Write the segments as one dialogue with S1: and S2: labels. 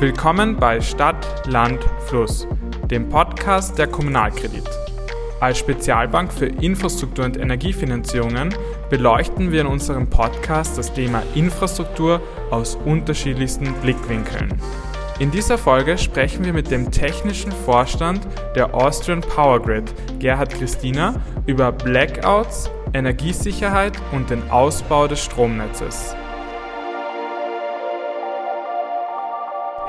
S1: Willkommen bei Stadt, Land, Fluss, dem Podcast der Kommunalkredit. Als Spezialbank für Infrastruktur- und Energiefinanzierungen beleuchten wir in unserem Podcast das Thema Infrastruktur aus unterschiedlichsten Blickwinkeln. In dieser Folge sprechen wir mit dem technischen Vorstand der Austrian Power Grid, Gerhard Christina, über Blackouts, Energiesicherheit und den Ausbau des Stromnetzes.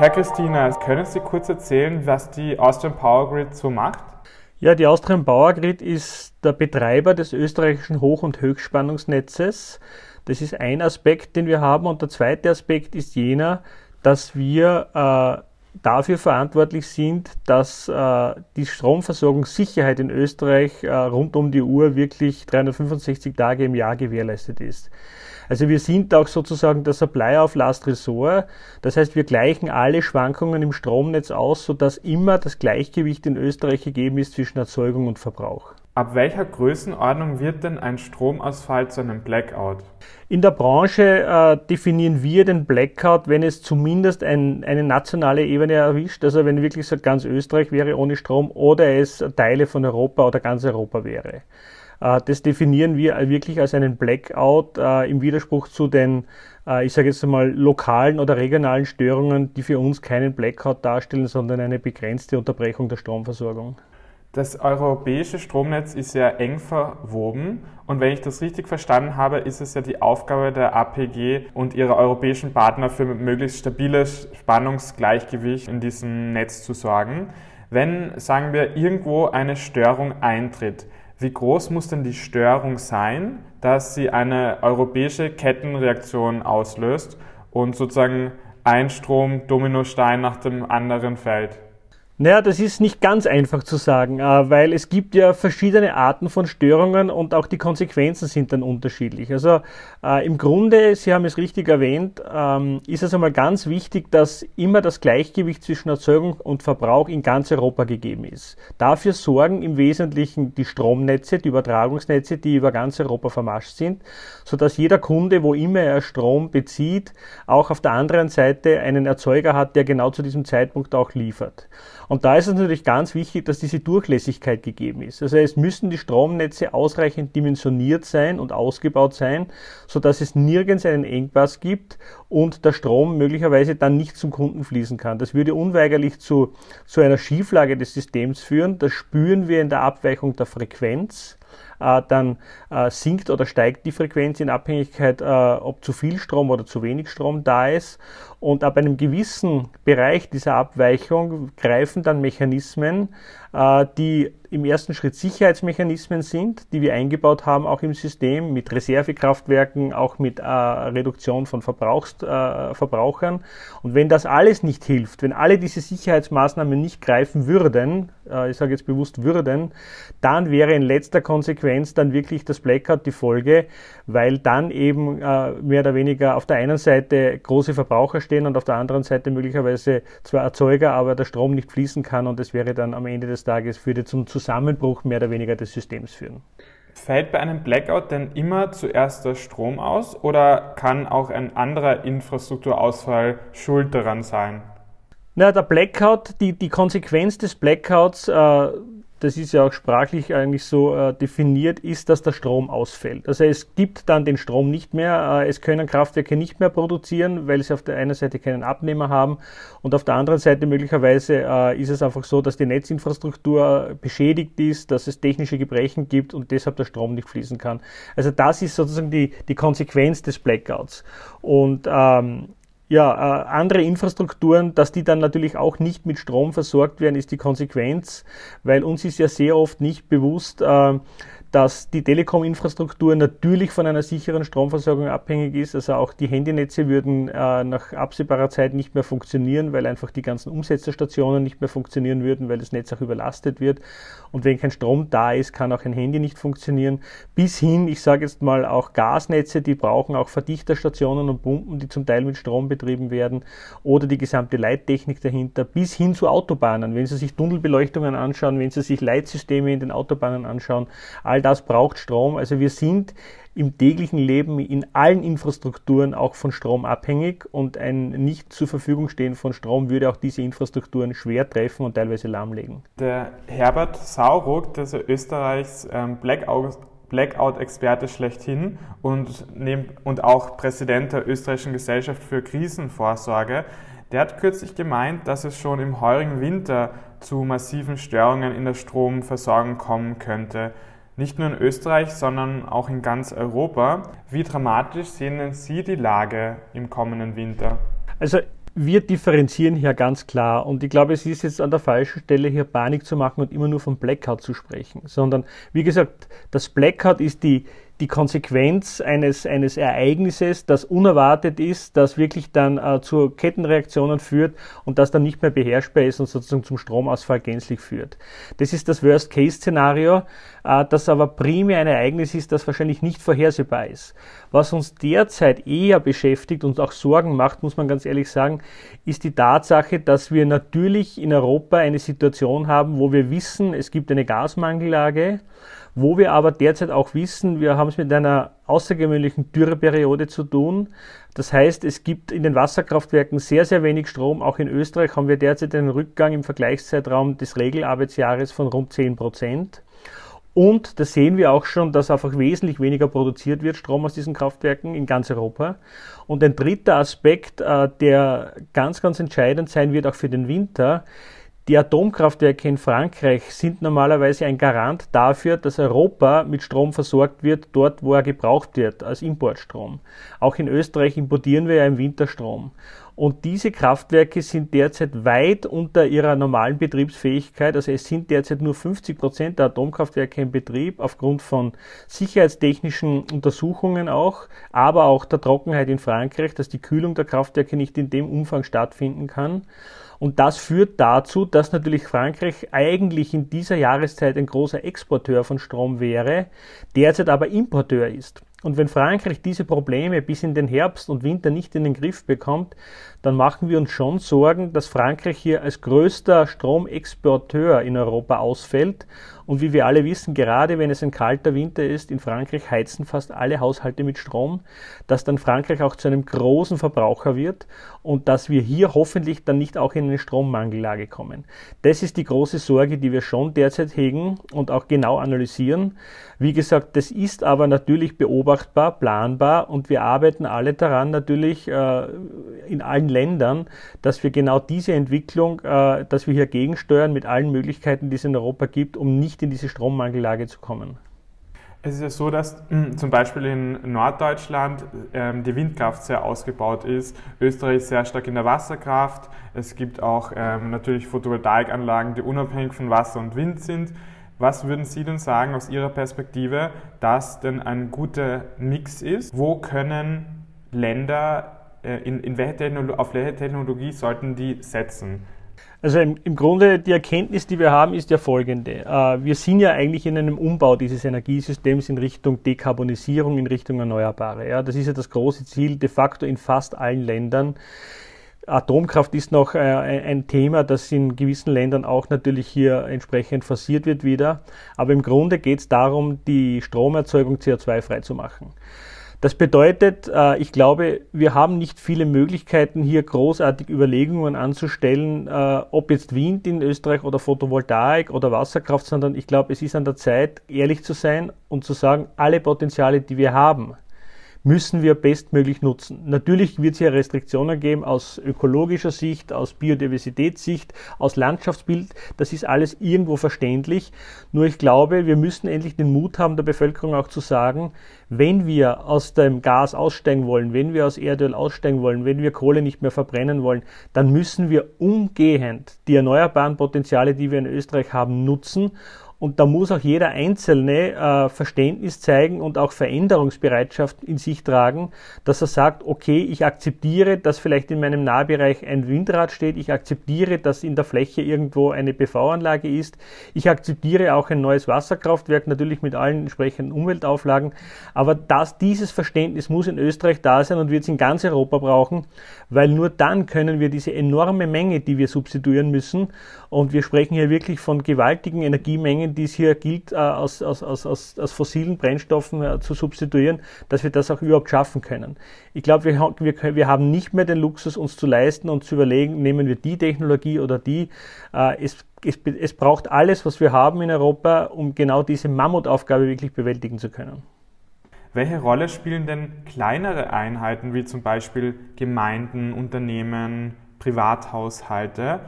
S1: Herr Christina, können Sie kurz erzählen, was die Austrian Power Grid so macht?
S2: Ja, die Austrian Power Grid ist der Betreiber des österreichischen Hoch- und Höchstspannungsnetzes. Das ist ein Aspekt, den wir haben. Und der zweite Aspekt ist jener, dass wir äh, dafür verantwortlich sind, dass äh, die Stromversorgungssicherheit in Österreich äh, rund um die Uhr wirklich 365 Tage im Jahr gewährleistet ist. Also wir sind auch sozusagen der Supplier of Last Resort. Das heißt, wir gleichen alle Schwankungen im Stromnetz aus, sodass immer das Gleichgewicht in Österreich gegeben ist zwischen Erzeugung und Verbrauch.
S1: Ab welcher Größenordnung wird denn ein Stromausfall zu einem Blackout?
S2: In der Branche äh, definieren wir den Blackout, wenn es zumindest ein, eine nationale Ebene erwischt, also wenn wirklich so ganz Österreich wäre ohne Strom oder es Teile von Europa oder ganz Europa wäre. Äh, das definieren wir wirklich als einen Blackout äh, im Widerspruch zu den, äh, ich sage jetzt einmal, lokalen oder regionalen Störungen, die für uns keinen Blackout darstellen, sondern eine begrenzte Unterbrechung der Stromversorgung.
S1: Das europäische Stromnetz ist ja eng verwoben und wenn ich das richtig verstanden habe, ist es ja die Aufgabe der APG und ihrer europäischen Partner für möglichst stabiles Spannungsgleichgewicht in diesem Netz zu sorgen. Wenn, sagen wir, irgendwo eine Störung eintritt, wie groß muss denn die Störung sein, dass sie eine europäische Kettenreaktion auslöst und sozusagen ein Strom-Dominostein nach dem anderen fällt?
S2: Naja, das ist nicht ganz einfach zu sagen, äh, weil es gibt ja verschiedene Arten von Störungen und auch die Konsequenzen sind dann unterschiedlich. Also äh, im Grunde, Sie haben es richtig erwähnt, ähm, ist es einmal ganz wichtig, dass immer das Gleichgewicht zwischen Erzeugung und Verbrauch in ganz Europa gegeben ist. Dafür sorgen im Wesentlichen die Stromnetze, die Übertragungsnetze, die über ganz Europa vermascht sind, sodass jeder Kunde, wo immer er Strom bezieht, auch auf der anderen Seite einen Erzeuger hat, der genau zu diesem Zeitpunkt auch liefert. Und da ist es natürlich ganz wichtig, dass diese Durchlässigkeit gegeben ist. Also es müssen die Stromnetze ausreichend dimensioniert sein und ausgebaut sein, sodass es nirgends einen Engpass gibt und der Strom möglicherweise dann nicht zum Kunden fließen kann. Das würde unweigerlich zu, zu einer Schieflage des Systems führen. Das spüren wir in der Abweichung der Frequenz dann äh, sinkt oder steigt die Frequenz in Abhängigkeit, äh, ob zu viel Strom oder zu wenig Strom da ist. Und ab einem gewissen Bereich dieser Abweichung greifen dann Mechanismen, äh, die im ersten Schritt Sicherheitsmechanismen sind, die wir eingebaut haben, auch im System mit Reservekraftwerken, auch mit äh, Reduktion von Verbrauchs, äh, Verbrauchern. Und wenn das alles nicht hilft, wenn alle diese Sicherheitsmaßnahmen nicht greifen würden, äh, ich sage jetzt bewusst würden, dann wäre in letzter Konsequenz dann wirklich das Blackout die Folge, weil dann eben äh, mehr oder weniger auf der einen Seite große Verbraucher stehen und auf der anderen Seite möglicherweise zwar Erzeuger, aber der Strom nicht fließen kann und es wäre dann am Ende des Tages würde zum Zusammenbruch mehr oder weniger des Systems führen.
S1: Fällt bei einem Blackout denn immer zuerst der Strom aus oder kann auch ein anderer Infrastrukturausfall schuld daran sein?
S2: Na, der Blackout, die, die Konsequenz des Blackouts äh, das ist ja auch sprachlich eigentlich so äh, definiert, ist, dass der Strom ausfällt. Also es gibt dann den Strom nicht mehr, äh, es können Kraftwerke nicht mehr produzieren, weil sie auf der einen Seite keinen Abnehmer haben und auf der anderen Seite möglicherweise äh, ist es einfach so, dass die Netzinfrastruktur beschädigt ist, dass es technische Gebrechen gibt und deshalb der Strom nicht fließen kann. Also das ist sozusagen die, die Konsequenz des Blackouts. Und ähm, ja, äh, andere Infrastrukturen, dass die dann natürlich auch nicht mit Strom versorgt werden, ist die Konsequenz, weil uns ist ja sehr oft nicht bewusst, äh, dass die Telekom-Infrastruktur natürlich von einer sicheren Stromversorgung abhängig ist. Also auch die Handynetze würden äh, nach absehbarer Zeit nicht mehr funktionieren, weil einfach die ganzen Umsetzerstationen nicht mehr funktionieren würden, weil das Netz auch überlastet wird. Und wenn kein Strom da ist, kann auch ein Handy nicht funktionieren. Bis hin, ich sage jetzt mal, auch Gasnetze, die brauchen auch Verdichterstationen und Pumpen, die zum Teil mit Strom betrieben werden oder die gesamte Leittechnik dahinter, bis hin zu Autobahnen. Wenn Sie sich Tunnelbeleuchtungen anschauen, wenn Sie sich Leitsysteme in den Autobahnen anschauen, all all das braucht Strom. Also wir sind im täglichen Leben in allen Infrastrukturen auch von Strom abhängig und ein nicht zur Verfügung stehen von Strom würde auch diese Infrastrukturen schwer treffen und teilweise lahmlegen.
S1: Der Herbert Sauruck, das ist Österreichs ähm, Blackout Blackout-Experte schlechthin und, und auch Präsident der österreichischen Gesellschaft für Krisenvorsorge, der hat kürzlich gemeint, dass es schon im heurigen Winter zu massiven Störungen in der Stromversorgung kommen könnte. Nicht nur in Österreich, sondern auch in ganz Europa. Wie dramatisch sehen Sie die Lage im kommenden Winter?
S2: Also wir differenzieren hier ganz klar und ich glaube, es ist jetzt an der falschen Stelle hier Panik zu machen und immer nur vom Blackout zu sprechen, sondern wie gesagt, das Blackout ist die die Konsequenz eines, eines Ereignisses, das unerwartet ist, das wirklich dann äh, zu Kettenreaktionen führt und das dann nicht mehr beherrschbar ist und sozusagen zum Stromausfall gänzlich führt. Das ist das Worst-Case-Szenario, äh, das aber primär ein Ereignis ist, das wahrscheinlich nicht vorhersehbar ist. Was uns derzeit eher beschäftigt und auch Sorgen macht, muss man ganz ehrlich sagen, ist die Tatsache, dass wir natürlich in Europa eine Situation haben, wo wir wissen, es gibt eine Gasmangellage, wo wir aber derzeit auch wissen, wir haben es mit einer außergewöhnlichen Dürreperiode zu tun. Das heißt, es gibt in den Wasserkraftwerken sehr, sehr wenig Strom. Auch in Österreich haben wir derzeit einen Rückgang im Vergleichszeitraum des Regelarbeitsjahres von rund 10 Prozent. Und da sehen wir auch schon, dass einfach wesentlich weniger produziert wird, Strom aus diesen Kraftwerken in ganz Europa. Und ein dritter Aspekt, äh, der ganz, ganz entscheidend sein wird, auch für den Winter, die Atomkraftwerke in Frankreich sind normalerweise ein Garant dafür, dass Europa mit Strom versorgt wird, dort wo er gebraucht wird, als Importstrom. Auch in Österreich importieren wir ja im Winter Strom. Und diese Kraftwerke sind derzeit weit unter ihrer normalen Betriebsfähigkeit. Also es sind derzeit nur 50 Prozent der Atomkraftwerke in Betrieb aufgrund von sicherheitstechnischen Untersuchungen auch, aber auch der Trockenheit in Frankreich, dass die Kühlung der Kraftwerke nicht in dem Umfang stattfinden kann. Und das führt dazu, dass natürlich Frankreich eigentlich in dieser Jahreszeit ein großer Exporteur von Strom wäre, derzeit aber Importeur ist. Und wenn Frankreich diese Probleme bis in den Herbst und Winter nicht in den Griff bekommt, dann machen wir uns schon Sorgen, dass Frankreich hier als größter Stromexporteur in Europa ausfällt. Und wie wir alle wissen, gerade wenn es ein kalter Winter ist, in Frankreich heizen fast alle Haushalte mit Strom, dass dann Frankreich auch zu einem großen Verbraucher wird und dass wir hier hoffentlich dann nicht auch in eine Strommangellage kommen. Das ist die große Sorge, die wir schon derzeit hegen und auch genau analysieren. Wie gesagt, das ist aber natürlich beobachtbar, planbar und wir arbeiten alle daran natürlich äh, in allen Ländern, dass wir genau diese Entwicklung, äh, dass wir hier gegensteuern mit allen Möglichkeiten, die es in Europa gibt, um nicht in diese Strommangellage zu kommen.
S1: Es ist ja so, dass mh, zum Beispiel in Norddeutschland ähm, die Windkraft sehr ausgebaut ist, Österreich sehr stark in der Wasserkraft. Es gibt auch ähm, natürlich Photovoltaikanlagen, die unabhängig von Wasser und Wind sind. Was würden Sie denn sagen aus Ihrer Perspektive, dass denn ein guter Mix ist? Wo können Länder, äh, in, in welche auf welche Technologie sollten die setzen?
S2: Also im, im, Grunde die Erkenntnis, die wir haben, ist ja folgende. Äh, wir sind ja eigentlich in einem Umbau dieses Energiesystems in Richtung Dekarbonisierung, in Richtung Erneuerbare. Ja, das ist ja das große Ziel de facto in fast allen Ländern. Atomkraft ist noch äh, ein Thema, das in gewissen Ländern auch natürlich hier entsprechend forciert wird wieder. Aber im Grunde geht es darum, die Stromerzeugung CO2-frei zu machen. Das bedeutet, äh, ich glaube, wir haben nicht viele Möglichkeiten, hier großartig Überlegungen anzustellen, äh, ob jetzt Wind in Österreich oder Photovoltaik oder Wasserkraft, sondern ich glaube, es ist an der Zeit, ehrlich zu sein und zu sagen, alle Potenziale, die wir haben, müssen wir bestmöglich nutzen. Natürlich wird es hier Restriktionen geben aus ökologischer Sicht, aus Biodiversitätssicht, aus Landschaftsbild. Das ist alles irgendwo verständlich. Nur ich glaube, wir müssen endlich den Mut haben, der Bevölkerung auch zu sagen, wenn wir aus dem Gas aussteigen wollen, wenn wir aus Erdöl aussteigen wollen, wenn wir Kohle nicht mehr verbrennen wollen, dann müssen wir umgehend die erneuerbaren Potenziale, die wir in Österreich haben, nutzen und da muss auch jeder Einzelne äh, Verständnis zeigen und auch Veränderungsbereitschaft in sich tragen, dass er sagt, okay, ich akzeptiere, dass vielleicht in meinem Nahbereich ein Windrad steht, ich akzeptiere, dass in der Fläche irgendwo eine PV-Anlage ist, ich akzeptiere auch ein neues Wasserkraftwerk, natürlich mit allen entsprechenden Umweltauflagen, aber das, dieses Verständnis muss in Österreich da sein und wird es in ganz Europa brauchen, weil nur dann können wir diese enorme Menge, die wir substituieren müssen, und wir sprechen hier wirklich von gewaltigen Energiemengen, Technologien, die es hier gilt, äh, aus, aus, aus, aus, aus fossilen Brennstoffen äh, zu substituieren, dass wir das auch überhaupt schaffen können. Ich glaube, wir, wir, wir haben nicht mehr den Luxus, uns zu leisten und zu überlegen, nehmen wir die Technologie oder die. Äh, es, es, es braucht alles, was wir haben in Europa, um genau diese Mammutaufgabe wirklich bewältigen zu können.
S1: Welche Rolle spielen denn kleinere Einheiten wie zum Beispiel Gemeinden, Unternehmen, Privathaushalte,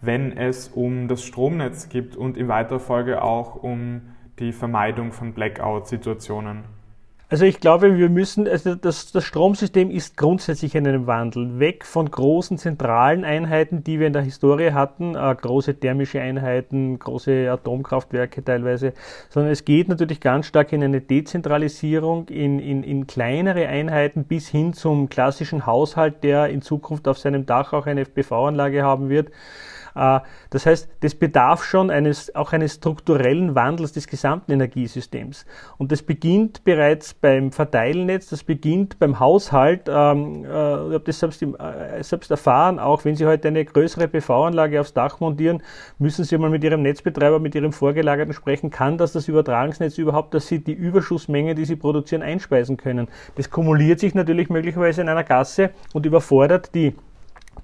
S1: wenn es um das Stromnetz geht und in weiterer Folge auch um die Vermeidung von Blackout-Situationen?
S2: Also ich glaube, wir müssen, also das, das Stromsystem ist grundsätzlich in einem Wandel. Weg von großen zentralen Einheiten, die wir in der Historie hatten, äh, große thermische Einheiten, große Atomkraftwerke teilweise, sondern es geht natürlich ganz stark in eine Dezentralisierung, in, in, in kleinere Einheiten bis hin zum klassischen Haushalt, der in Zukunft auf seinem Dach auch eine FPV-Anlage haben wird. Äh, das heißt, das bedarf schon eines, auch eines strukturellen Wandels des gesamten Energiesystems. Und das beginnt bereits beim Verteilnetz, das beginnt beim Haushalt. Ähm, äh, ich habe das selbst, äh, selbst erfahren, auch wenn Sie heute eine größere PV-Anlage aufs Dach montieren, müssen Sie mal mit Ihrem Netzbetreiber, mit Ihrem Vorgelagerten sprechen, kann das das Übertragungsnetz überhaupt, dass Sie die Überschussmenge, die Sie produzieren, einspeisen können. Das kumuliert sich natürlich möglicherweise in einer Gasse und überfordert die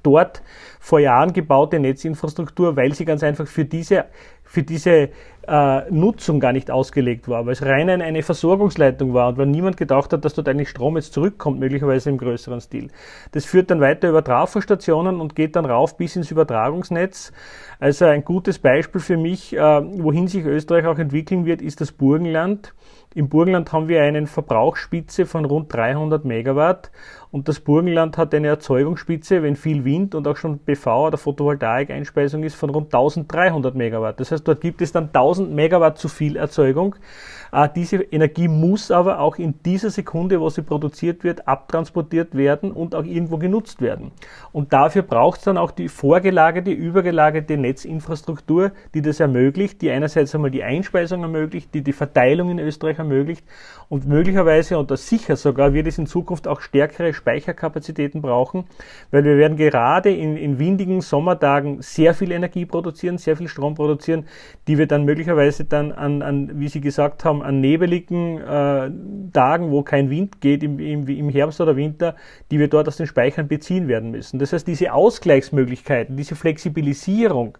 S2: dort vor Jahren gebaute Netzinfrastruktur, weil sie ganz einfach für diese, für diese äh, Nutzung gar nicht ausgelegt war, weil es rein eine Versorgungsleitung war und weil niemand gedacht hat, dass dort eigentlich Strom jetzt zurückkommt, möglicherweise im größeren Stil. Das führt dann weiter über Trafostationen und geht dann rauf bis ins Übertragungsnetz. Also ein gutes Beispiel für mich, äh, wohin sich Österreich auch entwickeln wird, ist das Burgenland. Im Burgenland haben wir eine Verbrauchsspitze von rund 300 Megawatt und das Burgenland hat eine Erzeugungsspitze, wenn viel Wind und auch schon PV oder Photovoltaik-Einspeisung ist, von rund 1300 Megawatt. Das heißt, dort gibt es dann 1000 Megawatt zu viel Erzeugung. Äh, diese Energie muss aber auch in dieser Sekunde, wo sie produziert wird, abtransportiert werden und auch irgendwo genutzt werden. Und dafür braucht es dann auch die vorgelagerte, übergelagerte Netzinfrastruktur, die das ermöglicht, die einerseits einmal die Einspeisung ermöglicht, die die Verteilung in Österreich ermöglicht und möglicherweise und das sicher sogar wird es in Zukunft auch stärkere Speicherkapazitäten brauchen, weil wir werden gerade in, in windigen Sommertagen sehr viel Energie produzieren, sehr viel Strom produzieren, die wir dann möglicherweise dann an, an wie Sie gesagt haben, an nebeligen äh, Tagen, wo kein Wind geht, im, im, im Herbst oder Winter, die wir dort aus den Speichern beziehen werden müssen. Das heißt, diese Ausgleichsmöglichkeiten, diese Flexibilisierung,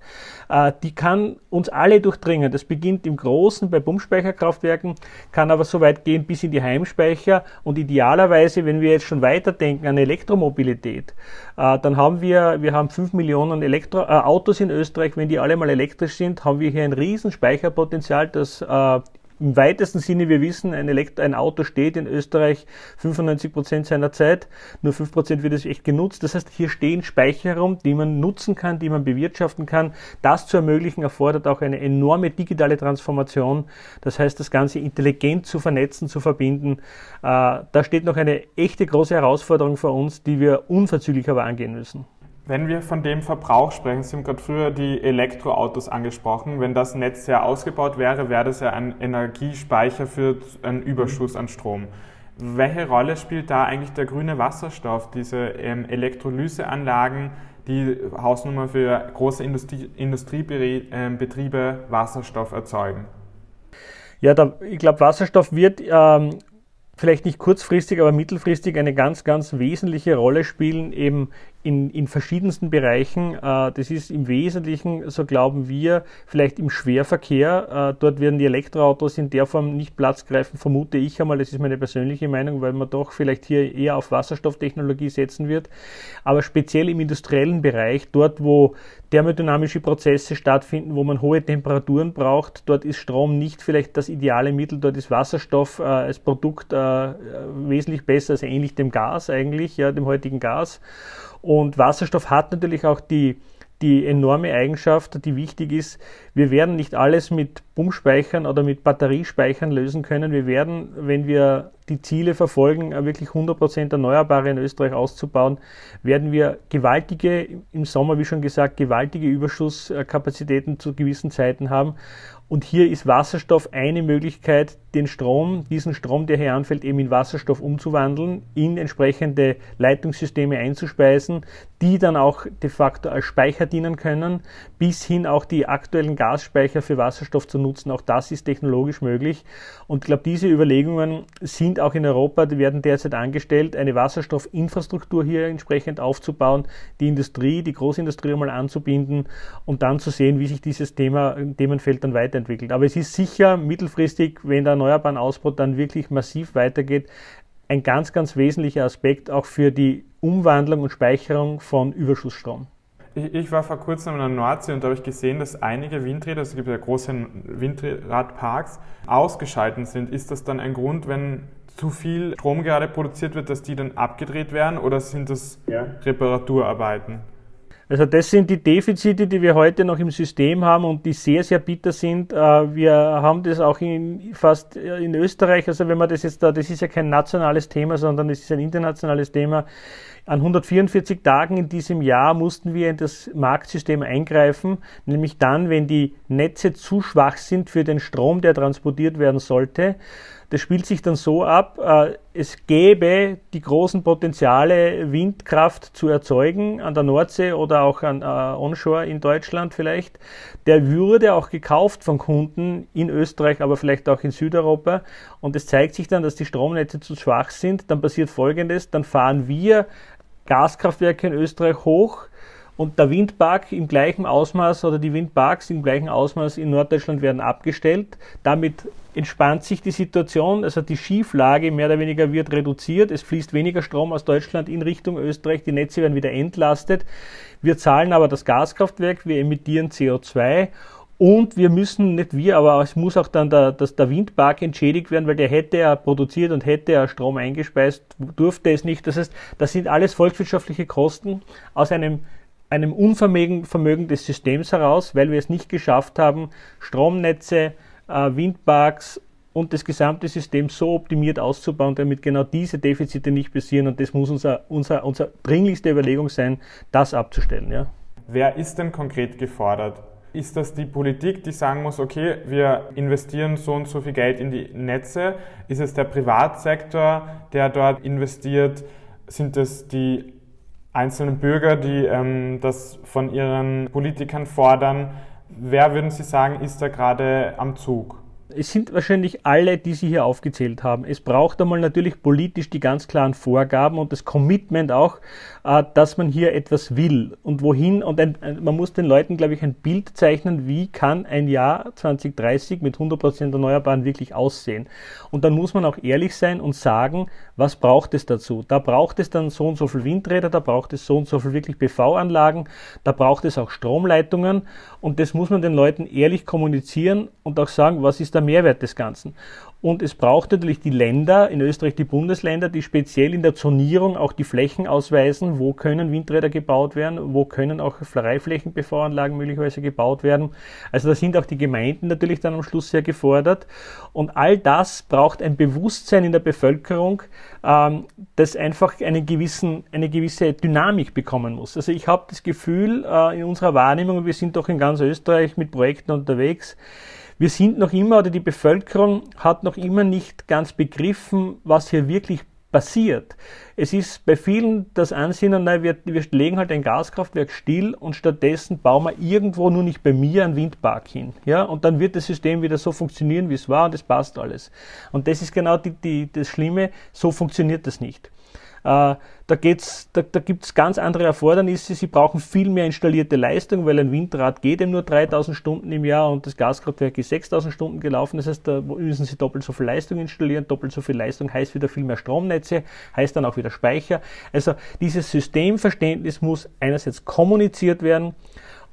S2: äh, die kann uns alle durchdringen. Das beginnt im Großen bei Pumpspeicherkraftwerken, kann aber so weit gehen bis in die Heimspeicher und idealerweise, wenn wir jetzt schon weiterdenken an Elektromobilität, äh, dann haben wir, wir haben fünf Millionen Elektro, äh, Autos in Österreich, wenn die alle mal elektrisch sind, haben wir hier ein riesen Speicherpotenzial, das äh, im weitesten Sinne, wir wissen, ein, Elektro ein Auto steht in Österreich 95 Prozent seiner Zeit, nur 5 Prozent wird es echt genutzt. Das heißt, hier stehen Speicher herum, die man nutzen kann, die man bewirtschaften kann. Das zu ermöglichen erfordert auch eine enorme digitale Transformation. Das heißt, das Ganze intelligent zu vernetzen, zu verbinden. Äh, da steht noch eine echte große Herausforderung vor uns, die wir unverzüglich aber angehen müssen.
S1: Wenn wir von dem Verbrauch sprechen, Sie haben gerade früher die Elektroautos angesprochen. Wenn das Netz sehr ausgebaut wäre, wäre das ja ein Energiespeicher für einen Überschuss an Strom. Welche Rolle spielt da eigentlich der grüne Wasserstoff, diese ähm, Elektrolyseanlagen, die Hausnummer für große Industrie, Industriebetriebe ähm, Wasserstoff erzeugen?
S2: Ja, da, ich glaube, Wasserstoff wird ähm, vielleicht nicht kurzfristig, aber mittelfristig eine ganz, ganz wesentliche Rolle spielen, eben in, in verschiedensten Bereichen. Äh, das ist im Wesentlichen, so glauben wir, vielleicht im Schwerverkehr. Äh, dort werden die Elektroautos in der Form nicht Platz greifen, vermute ich einmal. Das ist meine persönliche Meinung, weil man doch vielleicht hier eher auf Wasserstofftechnologie setzen wird. Aber speziell im industriellen Bereich, dort wo thermodynamische Prozesse stattfinden, wo man hohe Temperaturen braucht, dort ist Strom nicht vielleicht das ideale Mittel, dort ist Wasserstoff äh, als Produkt wesentlich besser, also ähnlich dem Gas eigentlich, ja, dem heutigen Gas. Und Wasserstoff hat natürlich auch die, die enorme Eigenschaft, die wichtig ist. Wir werden nicht alles mit Pumpspeichern oder mit Batteriespeichern lösen können. Wir werden, wenn wir die Ziele verfolgen, wirklich 100% Erneuerbare in Österreich auszubauen, werden wir gewaltige, im Sommer, wie schon gesagt, gewaltige Überschusskapazitäten zu gewissen Zeiten haben. Und hier ist Wasserstoff eine Möglichkeit, den Strom, diesen Strom, der hier anfällt, eben in Wasserstoff umzuwandeln, in entsprechende Leitungssysteme einzuspeisen, die dann auch de facto als Speicher dienen können, bis hin auch die aktuellen Gasspeicher für Wasserstoff zu nutzen. Auch das ist technologisch möglich. Und ich glaube, diese Überlegungen sind auch in Europa, die werden derzeit angestellt, eine Wasserstoffinfrastruktur hier entsprechend aufzubauen, die Industrie, die Großindustrie einmal anzubinden und dann zu sehen, wie sich dieses Thema, Themenfeld dann weiterentwickelt. Aber es ist sicher mittelfristig, wenn der erneuerbaren Ausbau dann wirklich massiv weitergeht, ein ganz, ganz wesentlicher Aspekt auch für die Umwandlung und Speicherung von Überschussstrom.
S1: Ich, war vor kurzem in der Nordsee und da habe ich gesehen, dass einige Windräder, also es gibt ja große Windradparks, ausgeschalten sind. Ist das dann ein Grund, wenn zu viel Strom gerade produziert wird, dass die dann abgedreht werden oder sind das ja. Reparaturarbeiten?
S2: Also das sind die Defizite, die wir heute noch im System haben und die sehr, sehr bitter sind. Äh, wir haben das auch in, fast in Österreich, also wenn man das jetzt da, das ist ja kein nationales Thema, sondern es ist ein internationales Thema. An 144 Tagen in diesem Jahr mussten wir in das Marktsystem eingreifen, nämlich dann, wenn die Netze zu schwach sind für den Strom, der transportiert werden sollte. Das spielt sich dann so ab, äh, es gäbe die großen Potenziale, Windkraft zu erzeugen an der Nordsee oder auch an äh, Onshore in Deutschland vielleicht. Der würde auch gekauft von Kunden in Österreich, aber vielleicht auch in Südeuropa. Und es zeigt sich dann, dass die Stromnetze zu schwach sind. Dann passiert Folgendes, dann fahren wir Gaskraftwerke in Österreich hoch, und der Windpark im gleichen Ausmaß oder die Windparks im gleichen Ausmaß in Norddeutschland werden abgestellt. Damit entspannt sich die Situation, also die Schieflage mehr oder weniger wird reduziert. Es fließt weniger Strom aus Deutschland in Richtung Österreich, die Netze werden wieder entlastet. Wir zahlen aber das Gaskraftwerk, wir emittieren CO2 und wir müssen, nicht wir, aber es muss auch dann der, das, der Windpark entschädigt werden, weil der hätte ja produziert und hätte ja Strom eingespeist, durfte es nicht. Das heißt, das sind alles volkswirtschaftliche Kosten aus einem einem Unvermögen Vermögen des Systems heraus, weil wir es nicht geschafft haben, Stromnetze, äh, Windparks und das gesamte System so optimiert auszubauen, damit genau diese Defizite nicht passieren. Und das muss unser, unser, unser dringlichste Überlegung sein, das abzustellen. Ja.
S1: Wer ist denn konkret gefordert? Ist das die Politik, die sagen muss, okay, wir investieren so und so viel Geld in die Netze? Ist es der Privatsektor, der dort investiert? Sind es die einzelnen Bürger, die ähm, das von ihren Politikern fordern. Wer würden Sie sagen, ist da gerade am Zug?
S2: es sind wahrscheinlich alle, die Sie hier aufgezählt haben. Es braucht einmal natürlich politisch die ganz klaren Vorgaben und das Commitment auch, dass man hier etwas will und wohin. Und ein, man muss den Leuten, glaube ich, ein Bild zeichnen, wie kann ein Jahr 2030 mit 100% Erneuerbaren wirklich aussehen. Und dann muss man auch ehrlich sein und sagen, was braucht es dazu? Da braucht es dann so und so viel Windräder, da braucht es so und so viel wirklich PV-Anlagen, da braucht es auch Stromleitungen und das muss man den Leuten ehrlich kommunizieren und auch sagen, was ist da Mehrwert des Ganzen. Und es braucht natürlich die Länder, in Österreich die Bundesländer, die speziell in der Zonierung auch die Flächen ausweisen, wo können Windräder gebaut werden, wo können auch Freiflächen-PV-Anlagen möglicherweise gebaut werden. Also da sind auch die Gemeinden natürlich dann am Schluss sehr gefordert. Und all das braucht ein Bewusstsein in der Bevölkerung, ähm, das einfach eine, gewissen, eine gewisse Dynamik bekommen muss. Also ich habe das Gefühl äh, in unserer Wahrnehmung, wir sind doch in ganz Österreich mit Projekten unterwegs, wir sind noch immer, oder die Bevölkerung hat noch immer nicht ganz begriffen, was hier wirklich passiert. Es ist bei vielen das Ansinnen, nein, wir, wir legen halt ein Gaskraftwerk still und stattdessen bauen wir irgendwo nur nicht bei mir einen Windpark hin. Ja, und dann wird das System wieder so funktionieren, wie es war und es passt alles. Und das ist genau die, die, das Schlimme, so funktioniert das nicht. Äh, da, geht's, da, da gibt es ganz andere Erfordernisse. Sie brauchen viel mehr installierte Leistung, weil ein Windrad geht eben nur 3000 Stunden im Jahr und das Gaskraftwerk ist 6000 Stunden gelaufen. Das heißt, da müssen Sie doppelt so viel Leistung installieren. Doppelt so viel Leistung heißt wieder viel mehr Stromnetze, heißt dann auch wieder Speicher. Also dieses Systemverständnis muss einerseits kommuniziert werden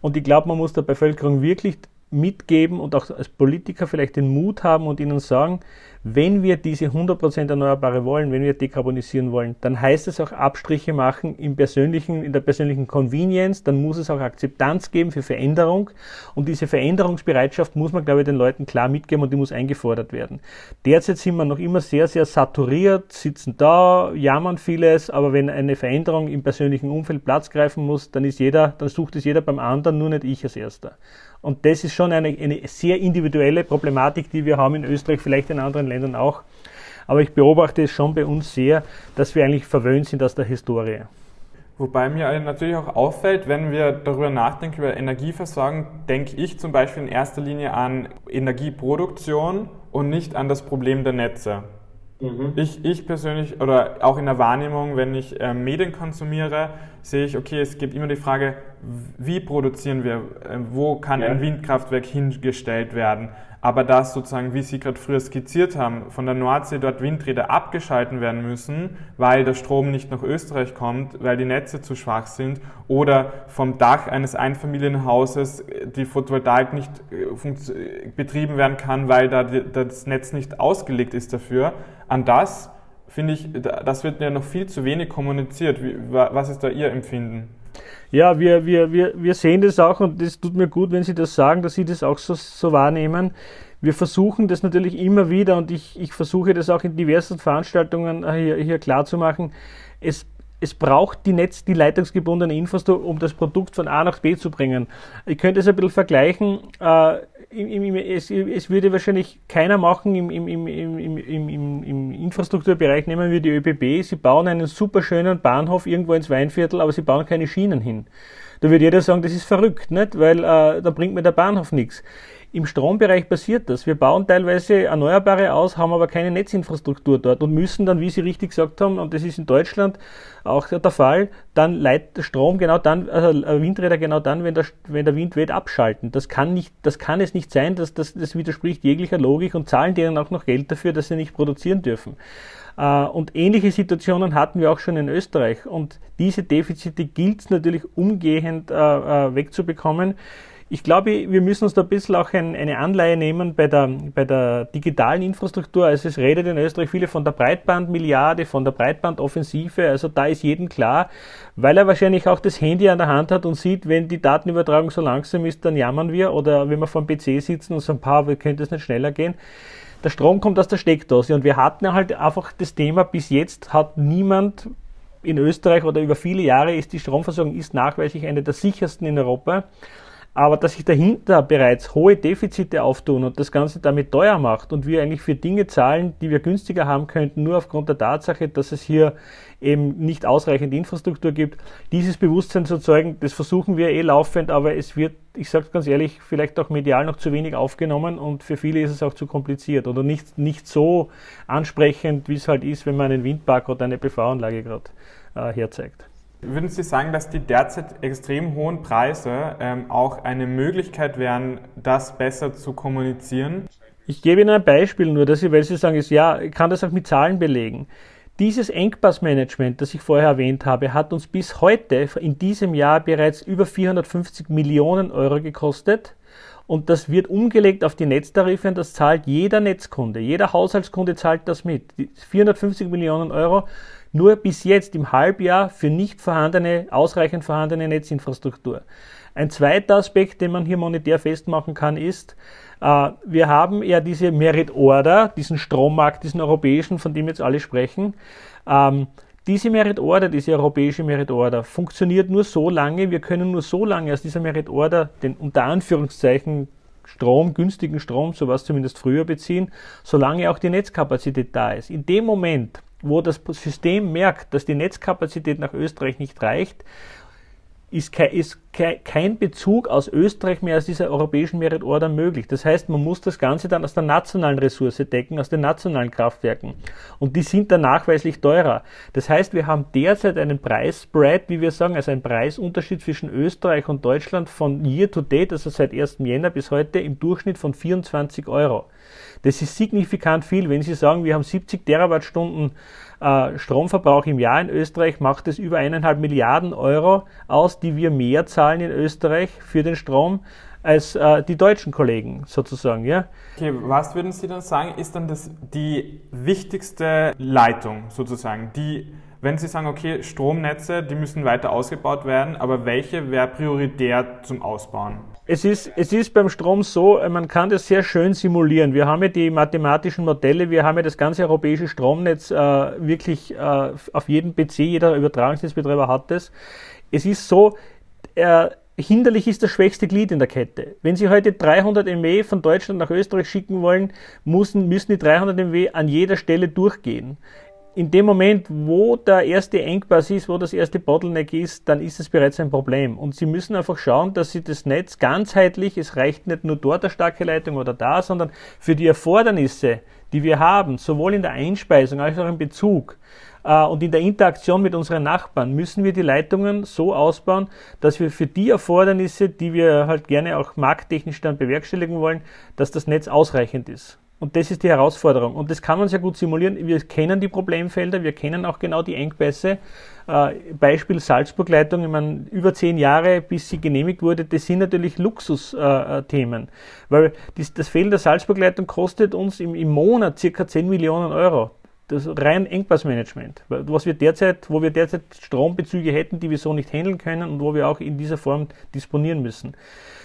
S2: und ich glaube, man muss der Bevölkerung wirklich mitgeben und auch als Politiker vielleicht den Mut haben und ihnen sagen, wenn wir diese 100% Erneuerbare wollen, wenn wir dekarbonisieren wollen, dann heißt es auch Abstriche machen im persönlichen, in der persönlichen Convenience, dann muss es auch Akzeptanz geben für Veränderung und diese Veränderungsbereitschaft muss man, glaube ich, den Leuten klar mitgeben und die muss eingefordert werden. Derzeit sind wir noch immer sehr, sehr saturiert, sitzen da, jammern vieles, aber wenn eine Veränderung im persönlichen Umfeld Platz greifen muss, dann ist jeder, dann sucht es jeder beim anderen, nur nicht ich als Erster. Und das ist schon eine, eine sehr individuelle Problematik, die wir haben in Österreich, vielleicht in anderen Ländern auch. Aber ich beobachte es schon bei uns sehr, dass wir eigentlich verwöhnt sind aus der Historie.
S1: Wobei mir natürlich auch auffällt, wenn wir darüber nachdenken, über Energieversorgung, denke ich zum Beispiel in erster Linie an Energieproduktion und nicht an das Problem der Netze. Mhm. Ich, ich persönlich, oder auch in der Wahrnehmung, wenn ich äh, Medien konsumiere, sehe ich, okay, es gibt immer die Frage, wie produzieren wir, äh, wo kann ja. ein Windkraftwerk hingestellt werden. Aber das sozusagen, wie Sie gerade früher skizziert haben, von der Nordsee dort Windräder abgeschalten werden müssen, weil der Strom nicht nach Österreich kommt, weil die Netze zu schwach sind, oder vom Dach eines Einfamilienhauses die Photovoltaik nicht äh, betrieben werden kann, weil da das Netz nicht ausgelegt ist dafür. An das finde ich, das wird ja noch viel zu wenig kommuniziert. was ist da Ihr Empfinden?
S2: Ja, wir, wir, wir, wir sehen das auch und das tut mir gut, wenn Sie das sagen, dass Sie das auch so, so wahrnehmen. Wir versuchen das natürlich immer wieder und ich, ich versuche das auch in diversen Veranstaltungen hier, hier klar zu machen. Es, es braucht die Netz, die leitungsgebundene Infrastruktur, um das Produkt von A nach B zu bringen. Ich könnte es ein bisschen vergleichen. Äh, es, es, würde wahrscheinlich keiner machen im, im, im, Infrastrukturbereich. Nehmen wir die ÖBB. Sie bauen einen super schönen Bahnhof irgendwo ins Weinviertel, aber sie bauen keine Schienen hin. Da würde jeder sagen, das ist verrückt, nicht? weil äh, da bringt mir der Bahnhof nichts. Im Strombereich passiert das. Wir bauen teilweise Erneuerbare aus, haben aber keine Netzinfrastruktur dort und müssen dann, wie Sie richtig gesagt haben, und das ist in Deutschland auch der Fall, dann leitet Strom genau dann, also Windräder genau dann, wenn der, wenn der Wind weht, abschalten. Das kann nicht, das kann es nicht sein, dass das, das widerspricht jeglicher Logik und zahlen denen auch noch Geld dafür, dass sie nicht produzieren dürfen. Äh, und ähnliche Situationen hatten wir auch schon in Österreich. Und diese Defizite gilt es natürlich umgehend äh, äh, wegzubekommen. Ich glaube, wir müssen uns da ein bisschen auch ein, eine Anleihe nehmen bei der, bei der digitalen Infrastruktur. Also es redet in Österreich viele von der Breitbandmilliarde, von der Breitbandoffensive. Also da ist jedem klar, weil er wahrscheinlich auch das Handy an der Hand hat und sieht, wenn die Datenübertragung so langsam ist, dann jammern wir. Oder wenn wir vor dem PC sitzen und sagen, paar, könnte es nicht schneller gehen der Strom kommt aus der Steckdose und wir hatten halt einfach das Thema, bis jetzt hat niemand in Österreich oder über viele Jahre ist die Stromversorgung ist nachweislich eine der sichersten in Europa aber dass sich dahinter bereits hohe Defizite auftun und das Ganze damit teuer macht und wir eigentlich für Dinge zahlen, die wir günstiger haben könnten, nur aufgrund der Tatsache, dass es hier eben nicht ausreichend Infrastruktur gibt, dieses Bewusstsein zu zeugen, das versuchen wir eh laufend, aber es wird, ich sage ganz ehrlich, vielleicht auch medial noch zu wenig aufgenommen und für viele ist es auch zu kompliziert oder nicht, nicht so ansprechend, wie es halt ist, wenn man einen Windpark oder eine PV-Anlage gerade äh, herzeigt.
S1: Würden Sie sagen, dass die derzeit extrem hohen Preise ähm, auch eine Möglichkeit wären, das besser zu kommunizieren?
S2: Ich gebe Ihnen ein Beispiel nur, dass Sie, weil Sie sagen, ist, ja, ich kann das auch mit Zahlen belegen. Dieses Engpassmanagement, das ich vorher erwähnt habe, hat uns bis heute in diesem Jahr bereits über 450 Millionen Euro gekostet. Und das wird umgelegt auf die Netztarife und das zahlt jeder Netzkunde. Jeder Haushaltskunde zahlt das mit. 450 Millionen Euro nur bis jetzt im Halbjahr für nicht vorhandene, ausreichend vorhandene Netzinfrastruktur. Ein zweiter Aspekt, den man hier monetär festmachen kann, ist, äh, wir haben ja diese Merit Order, diesen Strommarkt, diesen europäischen, von dem jetzt alle sprechen. Ähm, diese Merit Order, diese europäische Merit Order, funktioniert nur so lange, wir können nur so lange aus dieser Merit Order den unter Anführungszeichen Strom, günstigen Strom, sowas zumindest früher beziehen, solange auch die Netzkapazität da ist. In dem Moment, wo das System merkt, dass die Netzkapazität nach Österreich nicht reicht, ist kein Bezug aus Österreich mehr aus dieser europäischen Merit Order möglich. Das heißt, man muss das Ganze dann aus der nationalen Ressource decken, aus den nationalen Kraftwerken. Und die sind dann nachweislich teurer. Das heißt, wir haben derzeit einen Preisspread, wie wir sagen, also einen Preisunterschied zwischen Österreich und Deutschland von year to date, also seit 1. Jänner bis heute im Durchschnitt von 24 Euro. Das ist signifikant viel. Wenn Sie sagen, wir haben 70 Terawattstunden äh, Stromverbrauch im Jahr in Österreich, macht es über eineinhalb Milliarden Euro aus, die wir mehr zahlen in Österreich für den Strom als äh, die deutschen Kollegen sozusagen, ja.
S1: Okay, was würden Sie dann sagen, ist dann das die wichtigste Leitung sozusagen, die wenn Sie sagen, okay, Stromnetze, die müssen weiter ausgebaut werden, aber welche wäre prioritär zum Ausbauen?
S2: Es ist, es ist beim Strom so, man kann das sehr schön simulieren. Wir haben ja die mathematischen Modelle, wir haben ja das ganze europäische Stromnetz äh, wirklich äh, auf jedem PC, jeder Übertragungsnetzbetreiber hat das. Es ist so, äh, hinderlich ist das schwächste Glied in der Kette. Wenn Sie heute 300 MW von Deutschland nach Österreich schicken wollen, müssen, müssen die 300 MW an jeder Stelle durchgehen in dem Moment, wo der erste Engpass ist, wo das erste Bottleneck ist, dann ist es bereits ein Problem. Und Sie müssen einfach schauen, dass Sie das Netz ganzheitlich, es reicht nicht nur dort eine starke Leitung oder da, sondern für die Erfordernisse, die wir haben, sowohl in der Einspeisung als auch im Bezug äh, und in der Interaktion mit unseren Nachbarn, müssen wir die Leitungen so ausbauen, dass wir für die Erfordernisse, die wir halt gerne auch markttechnisch dann bewerkstelligen wollen, dass das Netz ausreichend ist. Und das ist die Herausforderung. Und das kann man sehr gut simulieren. Wir kennen die Problemfelder, wir kennen auch genau die Engpässe. Äh, Beispiel Salzburg-Leitung, ich meine, über zehn Jahre, bis sie genehmigt wurde, das sind natürlich Luxusthemen. Äh, weil das, Fehlen der Salzburg-Leitung kostet uns im, im Monat circa 10 Millionen Euro das rein Engpassmanagement, was wir derzeit, wo wir derzeit Strombezüge hätten, die wir so nicht handeln können und wo wir auch in dieser Form disponieren müssen.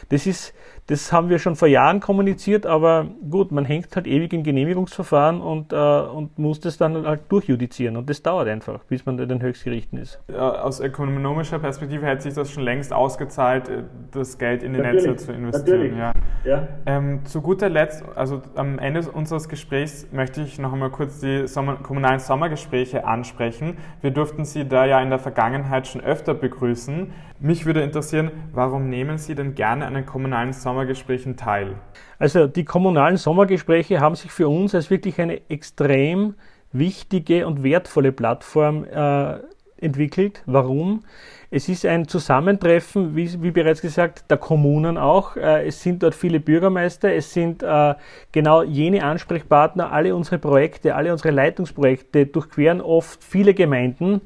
S2: Das ist, das haben wir schon vor Jahren kommuniziert, aber gut, man hängt halt ewig im Genehmigungsverfahren und, äh, und muss das dann halt durchjudizieren und das dauert einfach, bis man in den Höchstgerichten ist.
S1: Aus ökonomischer Perspektive hätte sich das schon längst ausgezahlt, äh, das Geld in die Natürlich. Netze zu investieren. Ja. Ja. Ähm, zu guter Letzt, also am Ende unseres Gesprächs möchte ich noch einmal kurz die Sommer, kommunalen Sommergespräche ansprechen. Wir durften Sie da ja in der Vergangenheit schon öfter begrüßen. Mich würde interessieren, warum nehmen Sie denn gerne an den kommunalen Sommergesprächen teil?
S2: Also die kommunalen Sommergespräche haben sich für uns als wirklich eine extrem wichtige und wertvolle Plattform äh, entwickelt. Warum? Es ist ein Zusammentreffen, wie, wie, bereits gesagt, der Kommunen auch. Äh, es sind dort viele Bürgermeister, es sind äh, genau jene Ansprechpartner, alle unsere Projekte, alle unsere Leitungsprojekte durchqueren oft viele Gemeinden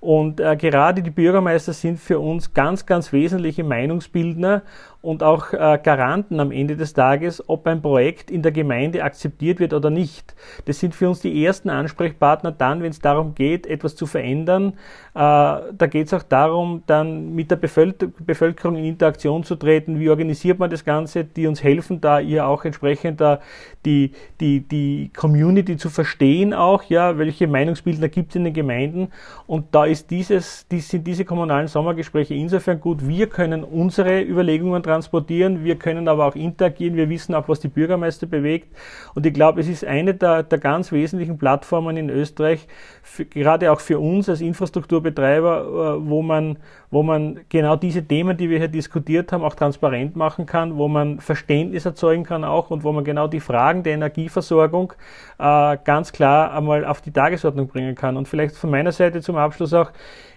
S2: und äh, gerade die Bürgermeister sind für uns ganz, ganz wesentliche Meinungsbildner und auch äh, Garanten am Ende des Tages, ob ein Projekt in der Gemeinde akzeptiert wird oder nicht. Das sind für uns die ersten Ansprechpartner dann, wenn es darum geht, etwas zu verändern. Äh, da geht es auch darum, dann mit der Bevölkerung in Interaktion zu treten. Wie organisiert man das Ganze? Die uns helfen, da ihr auch entsprechend da die, die, die Community zu verstehen auch, ja, welche Meinungsbildner gibt es in den Gemeinden. Und da ist dieses, die, sind diese kommunalen Sommergespräche insofern gut. Wir können unsere Überlegungen transportieren, wir können aber auch interagieren, wir wissen auch, was die Bürgermeister bewegt. Und ich glaube, es ist eine der, der ganz wesentlichen Plattformen in Österreich, für, gerade auch für uns als Infrastrukturbetreiber, äh, wo man, wo man genau diese Themen, die wir hier diskutiert haben, auch transparent machen kann, wo man Verständnis erzeugen kann auch und wo man genau die Fragen der Energieversorgung äh, ganz klar einmal auf die Tagesordnung bringen kann. Und vielleicht von meiner Seite zum Abschluss auch,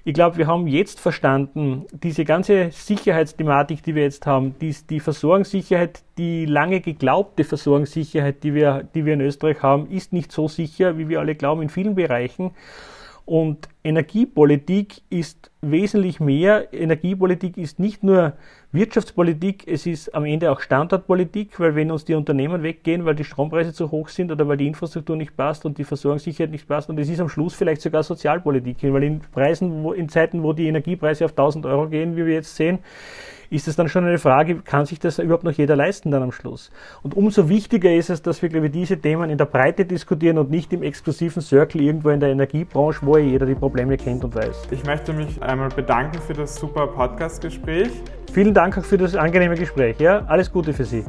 S2: ich glaube, wir haben jetzt verstanden, diese ganze Sicherheitsthematik, die wir jetzt haben, die, die Versorgungssicherheit, die lange geglaubte Versorgungssicherheit, die wir, die wir in Österreich haben, ist nicht so sicher, wie wir alle glauben, in vielen Bereichen. Und Energiepolitik ist wesentlich mehr. Energiepolitik ist nicht nur Wirtschaftspolitik, es ist am Ende auch Standortpolitik, weil wenn uns die Unternehmen weggehen, weil die Strompreise zu hoch sind oder weil die Infrastruktur nicht passt und die Versorgungssicherheit nicht passt und es ist am Schluss vielleicht sogar Sozialpolitik, weil in Preisen, in Zeiten, wo die Energiepreise auf 1000 Euro gehen, wie wir jetzt sehen, ist es dann schon eine Frage, kann sich das überhaupt noch jeder leisten dann am Schluss? Und umso wichtiger ist es, dass wir, glaube ich, diese Themen in der Breite diskutieren und nicht im exklusiven Circle irgendwo in der Energiebranche, wo ja jeder die Probleme kennt und weiß.
S1: Ich möchte mich einmal bedanken für das super Podcast-Gespräch.
S2: Vielen Dank auch für das angenehme Gespräch. Ja, alles Gute für Sie.